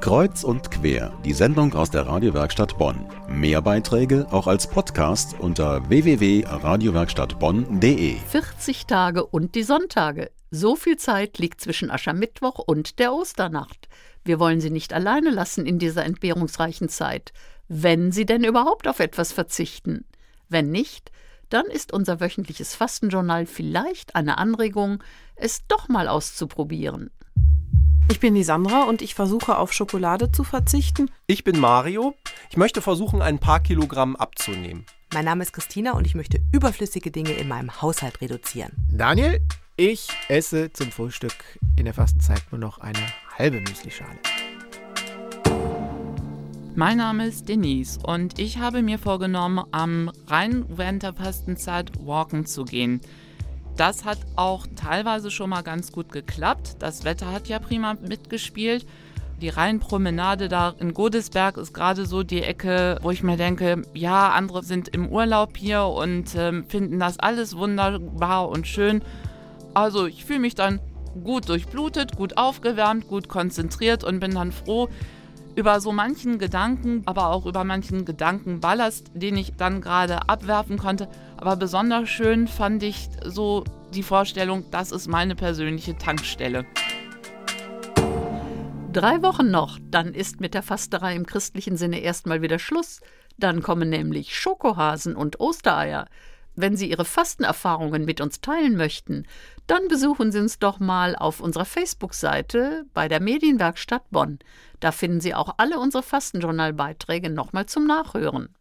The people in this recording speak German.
Kreuz und quer, die Sendung aus der Radiowerkstatt Bonn. Mehr Beiträge auch als Podcast unter www.radiowerkstattbonn.de. 40 Tage und die Sonntage. So viel Zeit liegt zwischen Aschermittwoch und der Osternacht. Wir wollen Sie nicht alleine lassen in dieser entbehrungsreichen Zeit, wenn Sie denn überhaupt auf etwas verzichten. Wenn nicht, dann ist unser wöchentliches Fastenjournal vielleicht eine Anregung, es doch mal auszuprobieren. Ich bin die Sandra und ich versuche auf Schokolade zu verzichten. Ich bin Mario. Ich möchte versuchen, ein paar Kilogramm abzunehmen. Mein Name ist Christina und ich möchte überflüssige Dinge in meinem Haushalt reduzieren. Daniel, ich esse zum Frühstück in der Fastenzeit nur noch eine halbe Müslischale. Mein Name ist Denise und ich habe mir vorgenommen, am Rhein während der Fastenzeit walken zu gehen. Das hat auch teilweise schon mal ganz gut geklappt. Das Wetter hat ja prima mitgespielt. Die Rheinpromenade da in Godesberg ist gerade so die Ecke, wo ich mir denke, ja, andere sind im Urlaub hier und äh, finden das alles wunderbar und schön. Also ich fühle mich dann gut durchblutet, gut aufgewärmt, gut konzentriert und bin dann froh, über so manchen Gedanken, aber auch über manchen Gedankenballast, den ich dann gerade abwerfen konnte. Aber besonders schön fand ich so die Vorstellung, das ist meine persönliche Tankstelle. Drei Wochen noch, dann ist mit der Fasterei im christlichen Sinne erstmal wieder Schluss. Dann kommen nämlich Schokohasen und Ostereier. Wenn Sie Ihre Fastenerfahrungen mit uns teilen möchten, dann besuchen Sie uns doch mal auf unserer Facebook-Seite bei der Medienwerkstatt Bonn. Da finden Sie auch alle unsere Fastenjournalbeiträge nochmal zum Nachhören.